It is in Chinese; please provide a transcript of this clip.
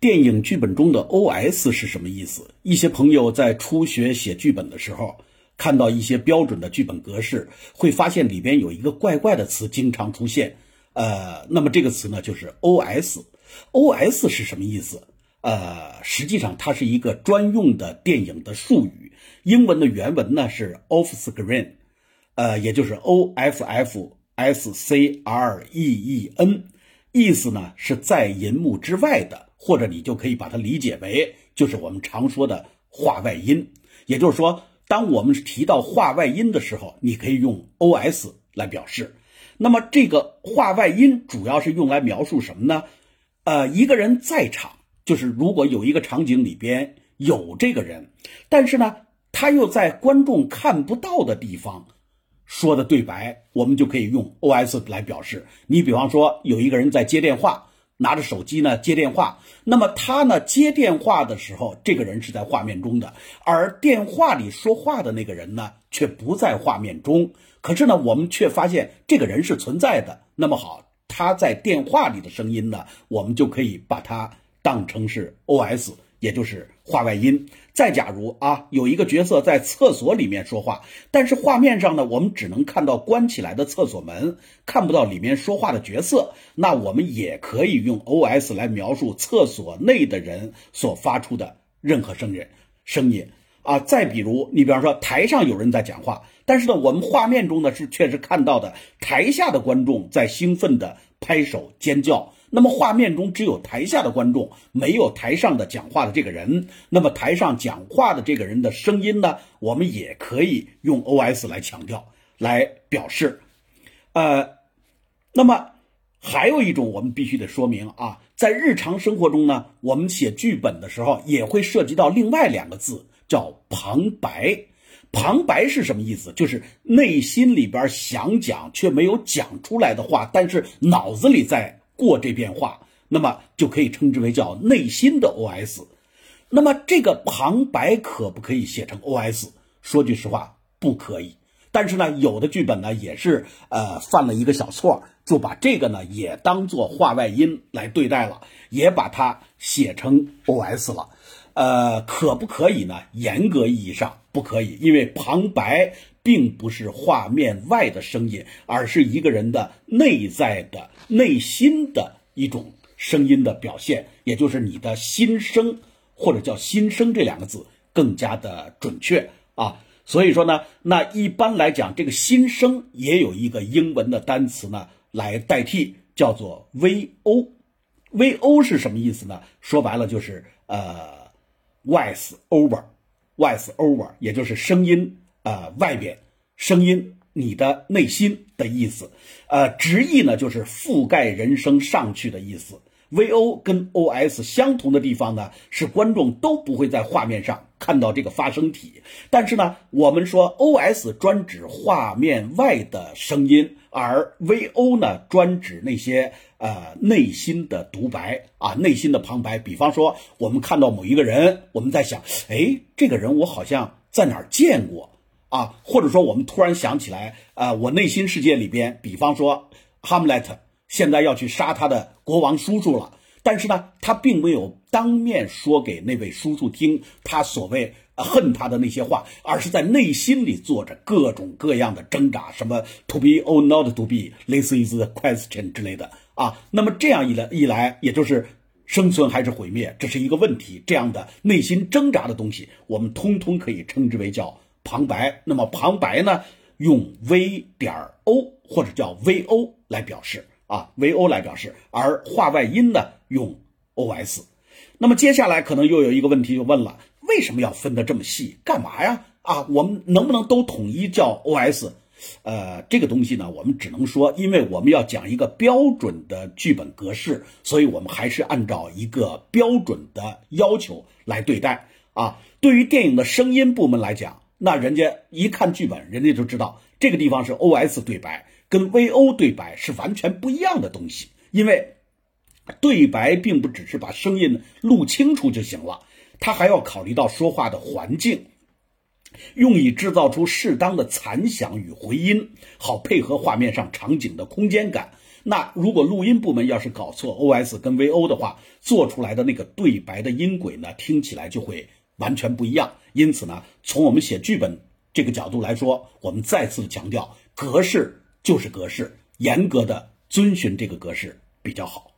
电影剧本中的 OS 是什么意思？一些朋友在初学写剧本的时候，看到一些标准的剧本格式，会发现里边有一个怪怪的词经常出现。呃，那么这个词呢，就是 OS。OS 是什么意思？呃，实际上它是一个专用的电影的术语。英文的原文呢是 off screen，呃，也就是 O F F S C R E E N，意思呢是在银幕之外的。或者你就可以把它理解为，就是我们常说的画外音。也就是说，当我们提到画外音的时候，你可以用 OS 来表示。那么这个画外音主要是用来描述什么呢？呃，一个人在场，就是如果有一个场景里边有这个人，但是呢，他又在观众看不到的地方说的对白，我们就可以用 OS 来表示。你比方说，有一个人在接电话。拿着手机呢接电话，那么他呢接电话的时候，这个人是在画面中的，而电话里说话的那个人呢却不在画面中。可是呢，我们却发现这个人是存在的。那么好，他在电话里的声音呢，我们就可以把它当成是 OS。也就是画外音。再假如啊，有一个角色在厕所里面说话，但是画面上呢，我们只能看到关起来的厕所门，看不到里面说话的角色。那我们也可以用 OS 来描述厕所内的人所发出的任何声音。声音啊，再比如，你比方说台上有人在讲话，但是呢，我们画面中呢是确实看到的台下的观众在兴奋的拍手尖叫。那么画面中只有台下的观众，没有台上的讲话的这个人。那么台上讲话的这个人的声音呢？我们也可以用 OS 来强调，来表示。呃，那么还有一种我们必须得说明啊，在日常生活中呢，我们写剧本的时候也会涉及到另外两个字，叫旁白。旁白是什么意思？就是内心里边想讲却没有讲出来的话，但是脑子里在。过这遍话，那么就可以称之为叫内心的 OS。那么这个旁白可不可以写成 OS？说句实话，不可以。但是呢，有的剧本呢也是呃犯了一个小错，就把这个呢也当做话外音来对待了，也把它写成 OS 了。呃，可不可以呢？严格意义上不可以，因为旁白。并不是画面外的声音，而是一个人的内在的内心的一种声音的表现，也就是你的心声，或者叫心声这两个字更加的准确啊。所以说呢，那一般来讲，这个心声也有一个英文的单词呢来代替，叫做 VO。VO 是什么意思呢？说白了就是呃，voice over，voice over，也就是声音。呃，外边声音，你的内心的意思，呃，直译呢就是覆盖人声上去的意思。VO 跟 OS 相同的地方呢，是观众都不会在画面上看到这个发声体，但是呢，我们说 OS 专指画面外的声音，而 VO 呢专指那些呃内心的独白啊，内心的旁白。比方说，我们看到某一个人，我们在想，哎，这个人我好像在哪儿见过。啊，或者说我们突然想起来，呃，我内心世界里边，比方说哈姆雷特现在要去杀他的国王叔叔了，但是呢，他并没有当面说给那位叔叔听他所谓恨他的那些话，而是在内心里做着各种各样的挣扎，什么 to be or not to be，this is the question 之类的啊。那么这样一来一来，也就是生存还是毁灭，这是一个问题。这样的内心挣扎的东西，我们通通可以称之为叫。旁白，那么旁白呢，用 V 点 O 或者叫 VO 来表示啊，VO 来表示，而画外音呢用 OS。那么接下来可能又有一个问题就问了，为什么要分得这么细？干嘛呀？啊，我们能不能都统一叫 OS？呃，这个东西呢，我们只能说，因为我们要讲一个标准的剧本格式，所以我们还是按照一个标准的要求来对待啊。对于电影的声音部门来讲。那人家一看剧本，人家就知道这个地方是 O S 对白，跟 V O 对白是完全不一样的东西。因为对白并不只是把声音录清楚就行了，他还要考虑到说话的环境，用以制造出适当的残响与回音，好配合画面上场景的空间感。那如果录音部门要是搞错 OS 跟 VO 的话，做出来的那个对白的音轨呢，听起来就会完全不一样。因此呢，从我们写剧本这个角度来说，我们再次强调，格式就是格式，严格的遵循这个格式比较好。